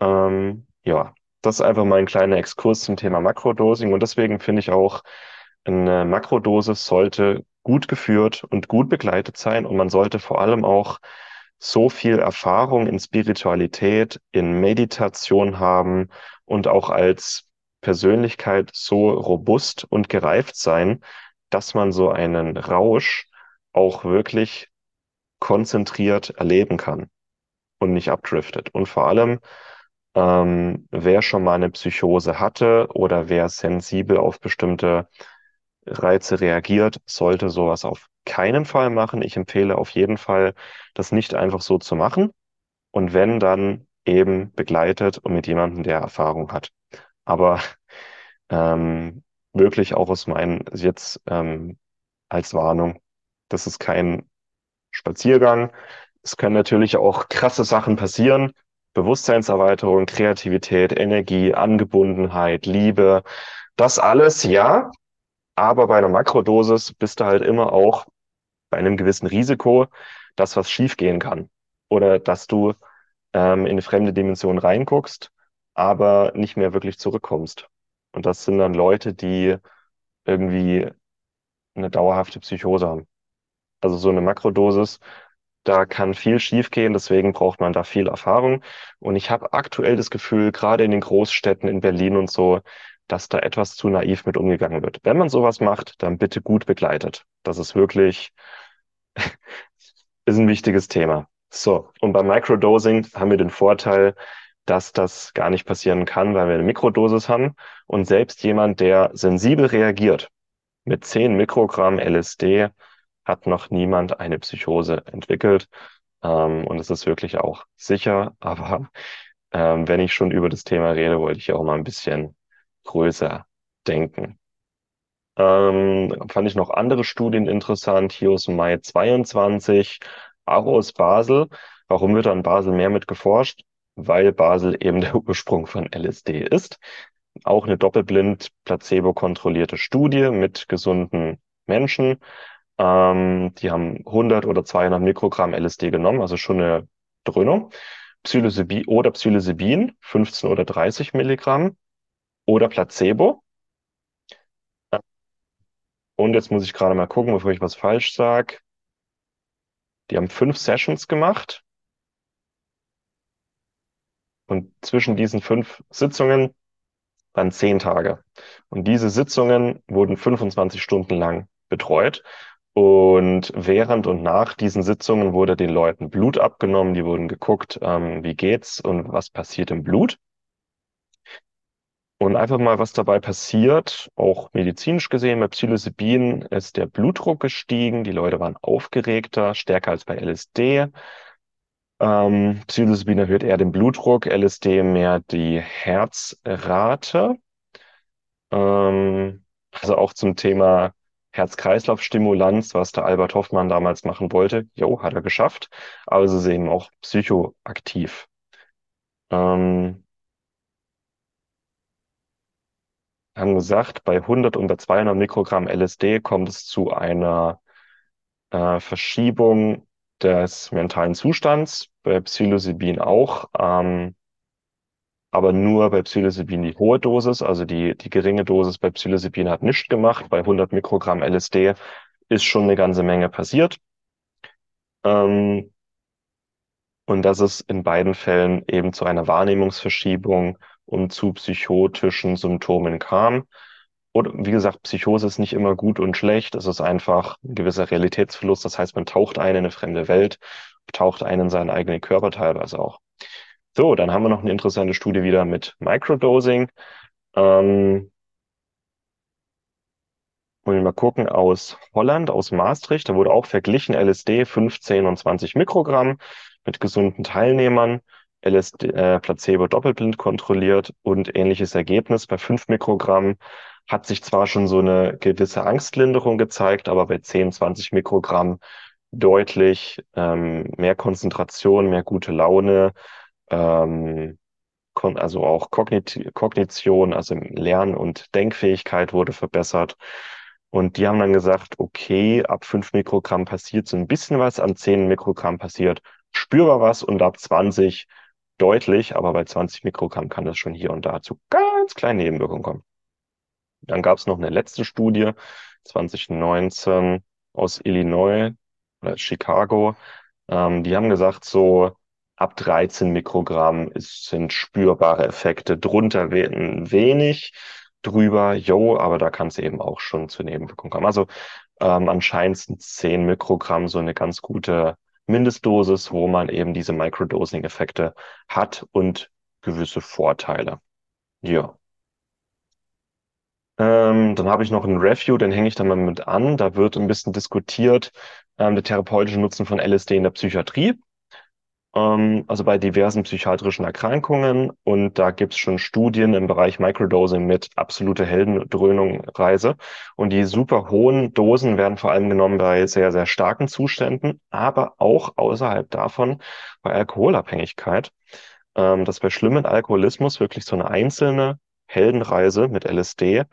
Ähm, ja, das ist einfach mal ein kleiner Exkurs zum Thema Makrodosing. Und deswegen finde ich auch, eine Makrodosis sollte gut geführt und gut begleitet sein. Und man sollte vor allem auch so viel Erfahrung in Spiritualität, in Meditation haben und auch als Persönlichkeit so robust und gereift sein, dass man so einen Rausch auch wirklich konzentriert erleben kann und nicht abdriftet. Und vor allem, ähm, wer schon mal eine Psychose hatte oder wer sensibel auf bestimmte Reize reagiert, sollte sowas auf keinen Fall machen. Ich empfehle auf jeden Fall, das nicht einfach so zu machen. Und wenn, dann eben begleitet und mit jemandem, der Erfahrung hat. Aber ähm, wirklich auch aus meinen, jetzt ähm, als Warnung, das ist kein Spaziergang. Es können natürlich auch krasse Sachen passieren. Bewusstseinserweiterung, Kreativität, Energie, Angebundenheit, Liebe, das alles, ja. Aber bei einer Makrodosis bist du halt immer auch bei einem gewissen Risiko, dass was schiefgehen kann. Oder dass du ähm, in eine fremde Dimension reinguckst, aber nicht mehr wirklich zurückkommst. Und das sind dann Leute, die irgendwie eine dauerhafte Psychose haben. Also so eine Makrodosis, da kann viel schiefgehen, deswegen braucht man da viel Erfahrung. Und ich habe aktuell das Gefühl, gerade in den Großstädten in Berlin und so, dass da etwas zu naiv mit umgegangen wird. Wenn man sowas macht, dann bitte gut begleitet. Das ist wirklich, ist ein wichtiges Thema. So, und beim Microdosing haben wir den Vorteil, dass das gar nicht passieren kann, weil wir eine Mikrodosis haben. Und selbst jemand, der sensibel reagiert, mit 10 Mikrogramm LSD hat noch niemand eine Psychose entwickelt. Ähm, und es ist wirklich auch sicher. Aber ähm, wenn ich schon über das Thema rede, wollte ich auch mal ein bisschen größer denken. Ähm, fand ich noch andere Studien interessant, hier aus Mai 22, auch aus Basel. Warum wird an Basel mehr mit geforscht? Weil Basel eben der Ursprung von LSD ist. Auch eine doppelblind placebo-kontrollierte Studie mit gesunden Menschen. Ähm, die haben 100 oder 200 Mikrogramm LSD genommen, also schon eine Dröhnung. Psilocybin oder Psilocybin, 15 oder 30 Milligramm oder Placebo. Und jetzt muss ich gerade mal gucken, bevor ich was falsch sage. Die haben fünf Sessions gemacht Und zwischen diesen fünf Sitzungen waren zehn Tage. Und diese Sitzungen wurden 25 Stunden lang betreut. Und während und nach diesen Sitzungen wurde den Leuten Blut abgenommen, die wurden geguckt, ähm, wie geht's und was passiert im Blut. Und einfach mal, was dabei passiert, auch medizinisch gesehen, bei Psilocybin ist der Blutdruck gestiegen, die Leute waren aufgeregter, stärker als bei LSD. Ähm, Psilocybin erhöht eher den Blutdruck, LSD mehr die Herzrate. Ähm, also auch zum Thema Herz-Kreislauf-Stimulanz, was der Albert Hoffmann damals machen wollte. Jo, hat er geschafft. Aber es ist eben auch psychoaktiv. Ähm, haben gesagt, bei 100 und bei 200 Mikrogramm LSD kommt es zu einer äh, Verschiebung des mentalen Zustands, bei Psilocybin auch, ähm, aber nur bei Psilocybin die hohe Dosis, also die, die geringe Dosis bei Psilocybin hat nichts gemacht, bei 100 Mikrogramm LSD ist schon eine ganze Menge passiert. Ähm, und dass es in beiden Fällen eben zu einer Wahrnehmungsverschiebung und zu psychotischen Symptomen kam. Und wie gesagt, Psychose ist nicht immer gut und schlecht. Es ist einfach ein gewisser Realitätsverlust. Das heißt, man taucht ein in eine fremde Welt, taucht ein in seinen eigenen Körper teilweise auch. So, dann haben wir noch eine interessante Studie wieder mit Microdosing. Ähm, wollen wir mal gucken, aus Holland, aus Maastricht. Da wurde auch verglichen LSD 15 und 20 Mikrogramm mit gesunden Teilnehmern. LSD, äh, Placebo doppelblind kontrolliert und ähnliches Ergebnis. Bei 5 Mikrogramm hat sich zwar schon so eine gewisse Angstlinderung gezeigt, aber bei 10, 20 Mikrogramm deutlich ähm, mehr Konzentration, mehr gute Laune, ähm, also auch Kognit Kognition, also Lern- und Denkfähigkeit wurde verbessert. Und die haben dann gesagt, okay, ab 5 Mikrogramm passiert so ein bisschen was, an 10 Mikrogramm passiert spürbar was und ab 20 deutlich, aber bei 20 Mikrogramm kann das schon hier und da zu ganz kleinen Nebenwirkungen kommen. Dann gab es noch eine letzte Studie, 2019 aus Illinois oder Chicago. Ähm, die haben gesagt, so ab 13 Mikrogramm ist, sind spürbare Effekte, drunter wenig, drüber, yo, aber da kann es eben auch schon zu Nebenwirkungen kommen. Also ähm, anscheinend sind 10 Mikrogramm so eine ganz gute Mindestdosis, wo man eben diese Microdosing-Effekte hat und gewisse Vorteile. Ja. Ähm, dann habe ich noch ein Review, den hänge ich dann mal mit an. Da wird ein bisschen diskutiert, ähm, der therapeutische Nutzen von LSD in der Psychiatrie also bei diversen psychiatrischen Erkrankungen. Und da gibt es schon Studien im Bereich Microdosing mit absoluter Heldendröhnung-Reise. Und die super hohen Dosen werden vor allem genommen bei sehr, sehr starken Zuständen, aber auch außerhalb davon bei Alkoholabhängigkeit. Ähm, dass bei schlimmen Alkoholismus wirklich so eine einzelne Heldenreise mit LSD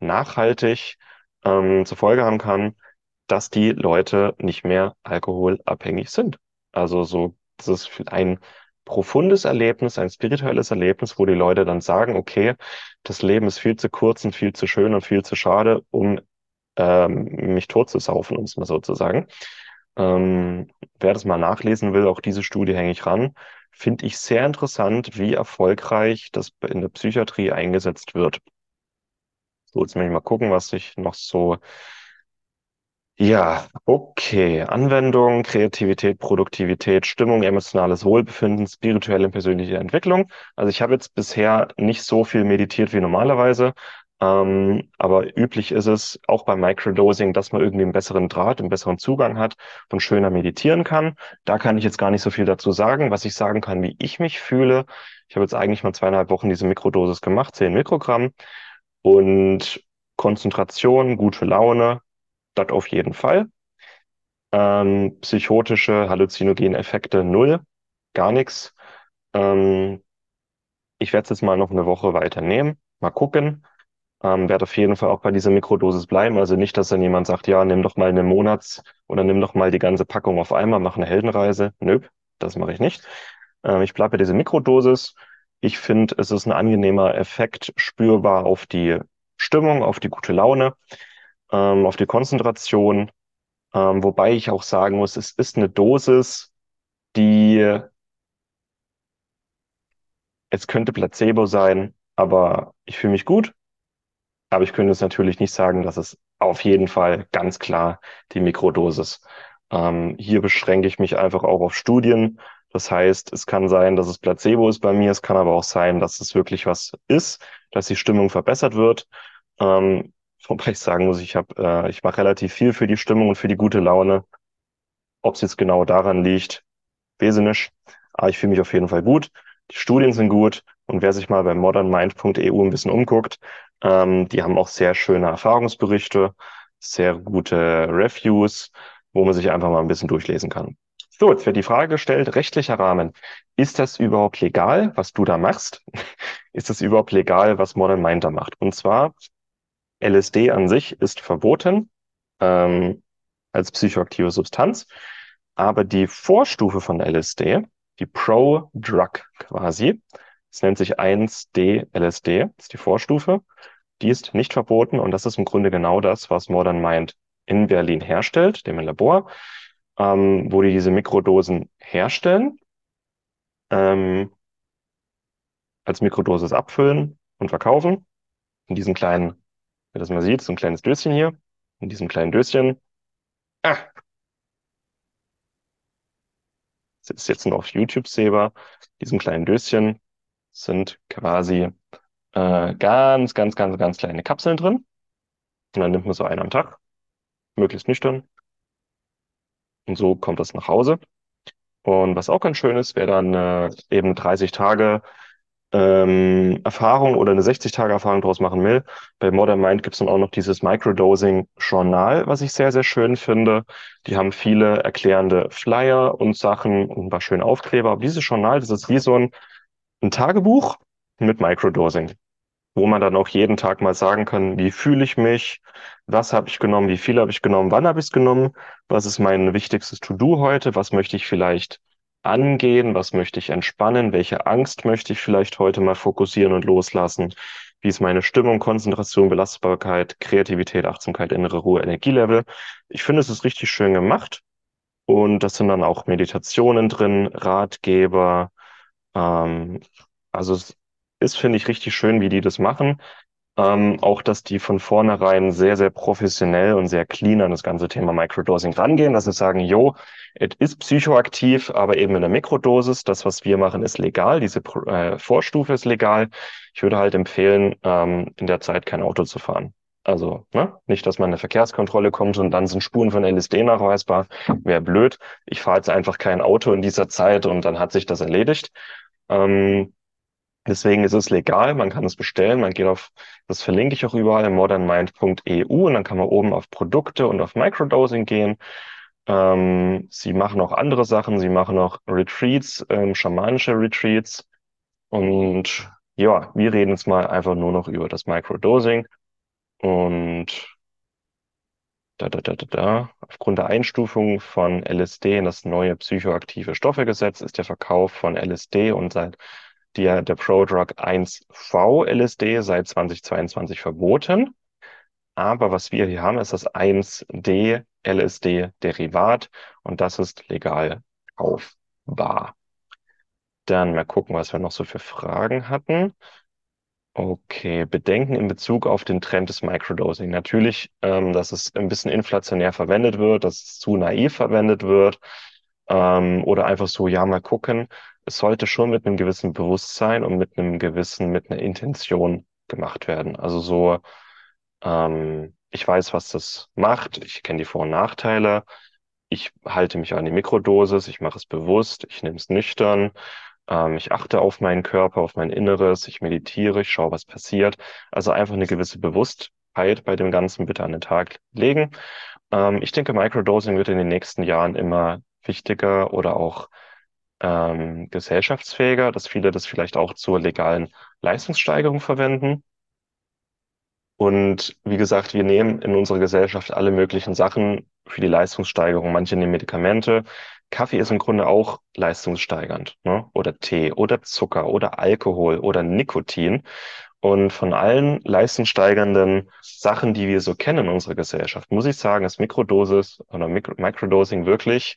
nachhaltig ähm, zur Folge haben kann, dass die Leute nicht mehr alkoholabhängig sind. Also so das ist ein profundes Erlebnis, ein spirituelles Erlebnis, wo die Leute dann sagen, okay, das Leben ist viel zu kurz und viel zu schön und viel zu schade, um ähm, mich totzusaufen, um es mal so zu sagen. Ähm, wer das mal nachlesen will, auch diese Studie hänge ich ran, finde ich sehr interessant, wie erfolgreich das in der Psychiatrie eingesetzt wird. So, jetzt möchte ich mal gucken, was ich noch so ja, okay. Anwendung, Kreativität, Produktivität, Stimmung, emotionales Wohlbefinden, spirituelle und persönliche Entwicklung. Also ich habe jetzt bisher nicht so viel meditiert wie normalerweise, ähm, aber üblich ist es auch beim Microdosing, dass man irgendwie einen besseren Draht, einen besseren Zugang hat und schöner meditieren kann. Da kann ich jetzt gar nicht so viel dazu sagen. Was ich sagen kann, wie ich mich fühle. Ich habe jetzt eigentlich mal zweieinhalb Wochen diese Mikrodosis gemacht, 10 Mikrogramm und Konzentration, gute Laune, das auf jeden Fall. Ähm, psychotische, halluzinogene Effekte null, gar nichts. Ähm, ich werde es jetzt mal noch eine Woche weiternehmen, mal gucken. Ähm, werde auf jeden Fall auch bei dieser Mikrodosis bleiben. Also nicht, dass dann jemand sagt, ja, nimm doch mal eine Monats- oder nimm doch mal die ganze Packung auf einmal, mach eine Heldenreise. Nö, das mache ich nicht. Ähm, ich bleibe bei dieser Mikrodosis. Ich finde, es ist ein angenehmer Effekt spürbar auf die Stimmung, auf die gute Laune ähm, auf die Konzentration. Ähm, wobei ich auch sagen muss, es ist eine Dosis, die es könnte Placebo sein, aber ich fühle mich gut. Aber ich könnte es natürlich nicht sagen, dass es auf jeden Fall ganz klar die Mikrodosis. Ähm, hier beschränke ich mich einfach auch auf Studien. Das heißt, es kann sein, dass es Placebo ist bei mir. Es kann aber auch sein, dass es wirklich was ist, dass die Stimmung verbessert wird. Ähm, wobei ich sagen muss, ich habe, äh, ich mache relativ viel für die Stimmung und für die gute Laune. Ob es jetzt genau daran liegt, weiß ich nicht. Aber ich fühle mich auf jeden Fall gut. Die Studien sind gut. Und wer sich mal bei modernmind.eu ein bisschen umguckt, ähm, die haben auch sehr schöne Erfahrungsberichte, sehr gute Reviews, wo man sich einfach mal ein bisschen durchlesen kann. So, jetzt wird die Frage gestellt, rechtlicher Rahmen. Ist das überhaupt legal, was du da machst? ist das überhaupt legal, was Modern Mind da macht? Und zwar, LSD an sich ist verboten ähm, als psychoaktive Substanz, aber die Vorstufe von LSD, die Pro-Drug quasi, es nennt sich 1D-LSD, ist die Vorstufe, die ist nicht verboten und das ist im Grunde genau das, was Modern Mind in Berlin herstellt, dem Labor, ähm, wo die diese Mikrodosen herstellen, ähm, als Mikrodosis abfüllen und verkaufen. In diesem kleinen, wie das man sieht, so ein kleines Döschen hier. In diesem kleinen Döschen. Ah! Das ist jetzt noch auf YouTube sehbar. In diesem kleinen Döschen sind quasi äh, ganz, ganz, ganz, ganz kleine Kapseln drin. Und dann nimmt man so einen am Tag, möglichst nüchtern. Und so kommt das nach Hause. Und was auch ganz schön ist, wer dann äh, eben 30 Tage ähm, Erfahrung oder eine 60-Tage-Erfahrung draus machen will. Bei Modern Mind gibt es dann auch noch dieses Microdosing-Journal, was ich sehr, sehr schön finde. Die haben viele erklärende Flyer und Sachen und ein paar schöne Aufkleber. Aber dieses Journal, das ist wie so ein, ein Tagebuch mit Microdosing wo man dann auch jeden Tag mal sagen kann, wie fühle ich mich, was habe ich genommen, wie viel habe ich genommen, wann habe ich es genommen, was ist mein wichtigstes To-Do heute, was möchte ich vielleicht angehen, was möchte ich entspannen, welche Angst möchte ich vielleicht heute mal fokussieren und loslassen, wie ist meine Stimmung, Konzentration, Belastbarkeit, Kreativität, Achtsamkeit, innere Ruhe, Energielevel. Ich finde, es ist richtig schön gemacht. Und das sind dann auch Meditationen drin, Ratgeber, ähm, also es ist, finde ich, richtig schön, wie die das machen. Ähm, auch, dass die von vornherein sehr, sehr professionell und sehr clean an das ganze Thema Microdosing rangehen, dass sie sagen, jo, es ist psychoaktiv, aber eben in der Mikrodosis. Das, was wir machen, ist legal. Diese äh, Vorstufe ist legal. Ich würde halt empfehlen, ähm, in der Zeit kein Auto zu fahren. Also ne? nicht, dass man eine Verkehrskontrolle kommt und dann sind Spuren von LSD nachweisbar. Wäre blöd. Ich fahre jetzt einfach kein Auto in dieser Zeit und dann hat sich das erledigt. Ähm, Deswegen ist es legal, man kann es bestellen, man geht auf, das verlinke ich auch überall, modernmind.eu und dann kann man oben auf Produkte und auf Microdosing gehen. Ähm, sie machen auch andere Sachen, sie machen auch Retreats, ähm, schamanische Retreats. Und ja, wir reden jetzt mal einfach nur noch über das Microdosing. Und da, da, da, da, da. Aufgrund der Einstufung von LSD in das neue psychoaktive Stoffegesetz ist der Verkauf von LSD und seit der, der Prodrug 1V LSD seit 2022 verboten. Aber was wir hier haben, ist das 1D LSD Derivat und das ist legal kaufbar. Dann mal gucken, was wir noch so für Fragen hatten. Okay, Bedenken in Bezug auf den Trend des Microdosing. Natürlich, ähm, dass es ein bisschen inflationär verwendet wird, dass es zu naiv verwendet wird ähm, oder einfach so, ja, mal gucken es sollte schon mit einem gewissen Bewusstsein und mit einem gewissen, mit einer Intention gemacht werden. Also so, ähm, ich weiß, was das macht, ich kenne die Vor- und Nachteile, ich halte mich an die Mikrodosis, ich mache es bewusst, ich nehme es nüchtern, ähm, ich achte auf meinen Körper, auf mein Inneres, ich meditiere, ich schaue, was passiert. Also einfach eine gewisse Bewusstheit bei dem Ganzen bitte an den Tag legen. Ähm, ich denke, Microdosing wird in den nächsten Jahren immer wichtiger oder auch ähm, gesellschaftsfähiger, dass viele das vielleicht auch zur legalen Leistungssteigerung verwenden. Und wie gesagt, wir nehmen in unserer Gesellschaft alle möglichen Sachen für die Leistungssteigerung. Manche nehmen Medikamente. Kaffee ist im Grunde auch leistungssteigernd, ne? Oder Tee oder Zucker oder Alkohol oder Nikotin. Und von allen leistungssteigernden Sachen, die wir so kennen in unserer Gesellschaft, muss ich sagen, ist Mikrodosis oder Microdosing wirklich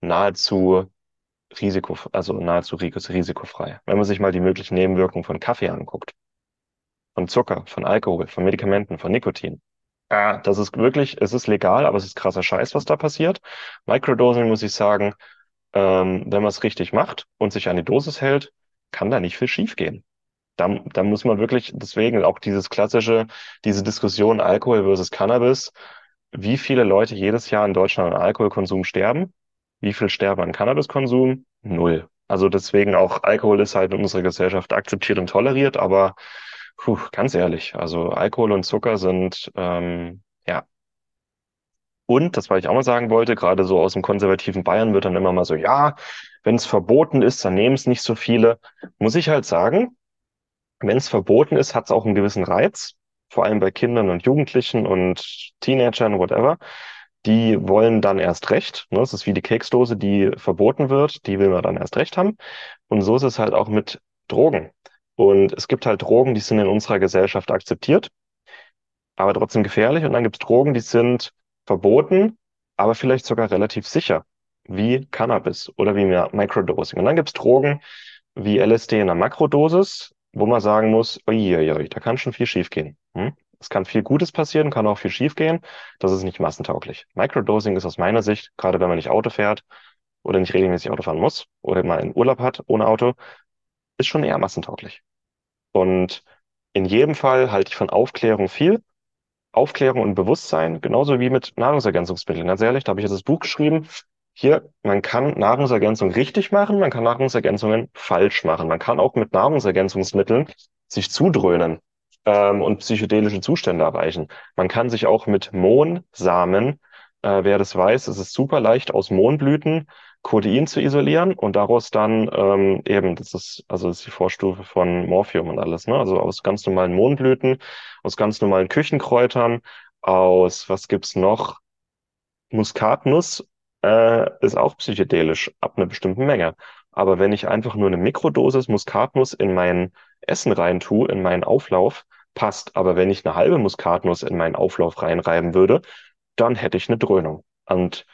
nahezu risiko, also nahezu risikofrei. Wenn man sich mal die möglichen Nebenwirkungen von Kaffee anguckt, von Zucker, von Alkohol, von Medikamenten, von Nikotin. Ja, das ist wirklich, es ist legal, aber es ist krasser Scheiß, was da passiert. Microdosing, muss ich sagen, ähm, wenn man es richtig macht und sich an die Dosis hält, kann da nicht viel schiefgehen. Da, da muss man wirklich, deswegen auch dieses klassische, diese Diskussion Alkohol versus Cannabis, wie viele Leute jedes Jahr in Deutschland an Alkoholkonsum sterben, wie viel sterben an Cannabiskonsum? Null. Also deswegen auch Alkohol ist halt in unserer Gesellschaft akzeptiert und toleriert, aber puh, ganz ehrlich, also Alkohol und Zucker sind ähm, ja. Und, das, was ich auch mal sagen wollte, gerade so aus dem konservativen Bayern wird dann immer mal so, ja, wenn es verboten ist, dann nehmen es nicht so viele. Muss ich halt sagen, wenn es verboten ist, hat es auch einen gewissen Reiz, vor allem bei Kindern und Jugendlichen und Teenagern, whatever. Die wollen dann erst recht. Ne? Das ist wie die Keksdose, die verboten wird, die will man dann erst recht haben. Und so ist es halt auch mit Drogen. Und es gibt halt Drogen, die sind in unserer Gesellschaft akzeptiert, aber trotzdem gefährlich. Und dann gibt es Drogen, die sind verboten, aber vielleicht sogar relativ sicher, wie Cannabis oder wie Microdosing. Und dann gibt es Drogen wie LSD in einer Makrodosis, wo man sagen muss, oi, da kann schon viel schiefgehen. Hm? Es kann viel Gutes passieren, kann auch viel schiefgehen. Das ist nicht massentauglich. Microdosing ist aus meiner Sicht, gerade wenn man nicht Auto fährt oder nicht regelmäßig Auto fahren muss oder mal einen Urlaub hat ohne Auto, ist schon eher massentauglich. Und in jedem Fall halte ich von Aufklärung viel. Aufklärung und Bewusstsein, genauso wie mit Nahrungsergänzungsmitteln. Ganz ehrlich, da habe ich jetzt das Buch geschrieben. Hier, man kann Nahrungsergänzung richtig machen, man kann Nahrungsergänzungen falsch machen. Man kann auch mit Nahrungsergänzungsmitteln sich zudröhnen ähm, und psychedelische Zustände erreichen. Man kann sich auch mit Mohnsamen, äh, wer das weiß, es ist super leicht aus Mohnblüten Codein zu isolieren und daraus dann ähm, eben, das ist, also das ist die Vorstufe von Morphium und alles, ne? Also aus ganz normalen Mohnblüten, aus ganz normalen Küchenkräutern, aus, was gibt's noch? Muskatnuss äh, ist auch psychedelisch ab einer bestimmten Menge. Aber wenn ich einfach nur eine Mikrodosis Muskatnuss in mein Essen rein tue, in meinen Auflauf, passt. Aber wenn ich eine halbe Muskatnuss in meinen Auflauf reinreiben würde, dann hätte ich eine Dröhnung. Und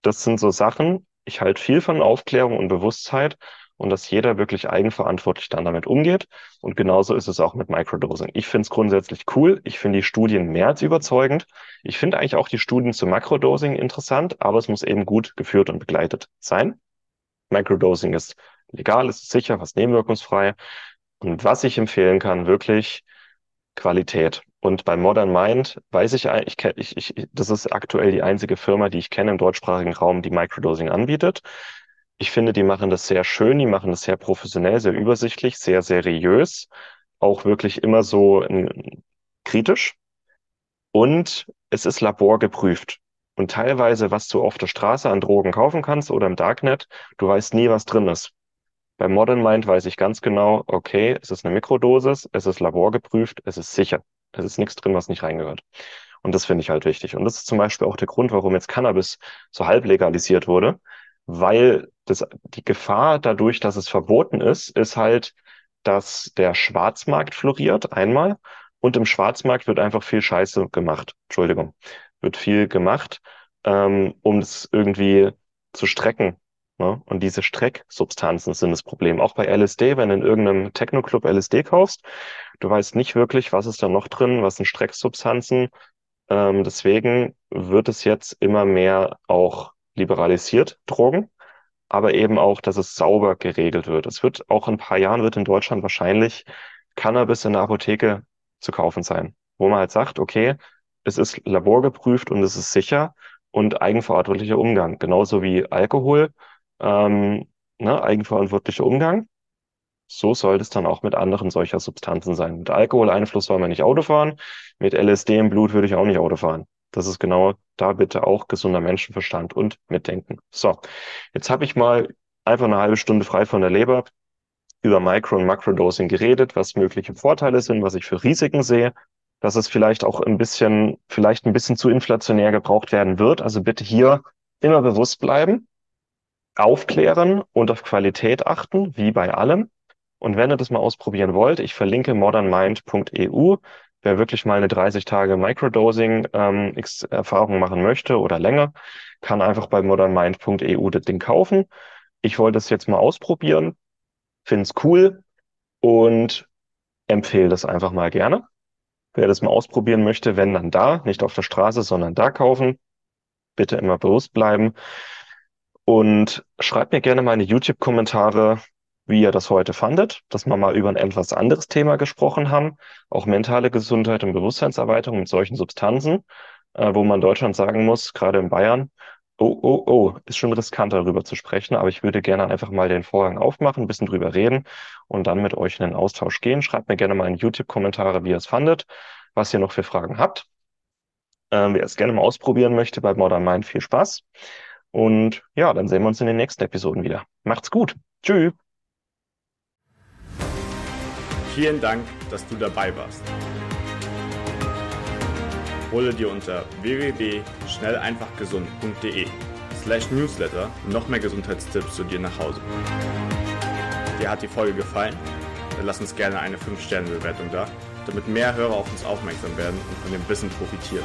das sind so Sachen, ich halte viel von Aufklärung und Bewusstheit und dass jeder wirklich eigenverantwortlich dann damit umgeht. Und genauso ist es auch mit Microdosing. Ich finde es grundsätzlich cool. Ich finde die Studien mehr als überzeugend. Ich finde eigentlich auch die Studien zu Macrodosing interessant, aber es muss eben gut geführt und begleitet sein. Microdosing ist legal, ist sicher, was nebenwirkungsfrei. Und was ich empfehlen kann, wirklich Qualität. Und bei Modern Mind weiß ich, ich, ich, ich, das ist aktuell die einzige Firma, die ich kenne im deutschsprachigen Raum, die Microdosing anbietet. Ich finde, die machen das sehr schön, die machen das sehr professionell, sehr übersichtlich, sehr seriös, auch wirklich immer so in, kritisch. Und es ist laborgeprüft. Und teilweise, was du auf der Straße an Drogen kaufen kannst oder im Darknet, du weißt nie, was drin ist. Bei Modern Mind weiß ich ganz genau, okay, es ist eine Mikrodosis, es ist laborgeprüft, es ist sicher. Es ist nichts drin, was nicht reingehört. Und das finde ich halt wichtig. Und das ist zum Beispiel auch der Grund, warum jetzt Cannabis so halb legalisiert wurde, weil das, die Gefahr dadurch, dass es verboten ist, ist halt, dass der Schwarzmarkt floriert, einmal. Und im Schwarzmarkt wird einfach viel Scheiße gemacht. Entschuldigung. Wird viel gemacht, ähm, um es irgendwie zu strecken. Ne? Und diese Strecksubstanzen sind das Problem. Auch bei LSD, wenn du in irgendeinem Techno-Club LSD kaufst, du weißt nicht wirklich, was ist da noch drin, was sind Strecksubstanzen. Ähm, deswegen wird es jetzt immer mehr auch liberalisiert, Drogen, aber eben auch, dass es sauber geregelt wird. Es wird auch in ein paar Jahren wird in Deutschland wahrscheinlich Cannabis in der Apotheke zu kaufen sein, wo man halt sagt, okay, es ist laborgeprüft und es ist sicher und eigenverantwortlicher Umgang, genauso wie Alkohol ähm, ne, eigenverantwortlicher Umgang. So sollte es dann auch mit anderen solcher Substanzen sein. Mit Alkoholeinfluss soll man nicht Auto fahren. Mit LSD im Blut würde ich auch nicht Auto fahren. Das ist genau da bitte auch gesunder Menschenverstand und Mitdenken. So, jetzt habe ich mal einfach eine halbe Stunde frei von der Leber über Micro- und Macrodosing geredet, was mögliche Vorteile sind, was ich für Risiken sehe, dass es vielleicht auch ein bisschen, vielleicht ein bisschen zu inflationär gebraucht werden wird. Also bitte hier immer bewusst bleiben aufklären und auf Qualität achten, wie bei allem. Und wenn ihr das mal ausprobieren wollt, ich verlinke modernmind.eu. Wer wirklich mal eine 30 Tage Microdosing-Erfahrung ähm, machen möchte oder länger, kann einfach bei modernmind.eu das Ding kaufen. ich wollte es jetzt mal ausprobieren, finde es cool und empfehle das einfach mal gerne. Wer das mal ausprobieren möchte, wenn dann da, nicht auf der Straße, sondern da kaufen. Bitte immer bewusst bleiben. Und schreibt mir gerne mal in die YouTube-Kommentare, wie ihr das heute fandet, dass wir mal über ein etwas anderes Thema gesprochen haben, auch mentale Gesundheit und Bewusstseinserweiterung mit solchen Substanzen, äh, wo man Deutschland sagen muss, gerade in Bayern, oh, oh, oh, ist schon riskant darüber zu sprechen, aber ich würde gerne einfach mal den Vorhang aufmachen, ein bisschen drüber reden und dann mit euch in den Austausch gehen. Schreibt mir gerne mal in YouTube-Kommentare, wie ihr es fandet, was ihr noch für Fragen habt. Ähm, wer es gerne mal ausprobieren möchte bei Modern Mind, viel Spaß. Und ja, dann sehen wir uns in den nächsten Episoden wieder. Macht's gut. Tschüss. Vielen Dank, dass du dabei warst. Hole dir unter www.schnelleinfachgesund.de slash newsletter noch mehr Gesundheitstipps zu dir nach Hause. Dir hat die Folge gefallen? Dann lass uns gerne eine 5-Sterne-Bewertung da, damit mehr Hörer auf uns aufmerksam werden und von dem Wissen profitieren.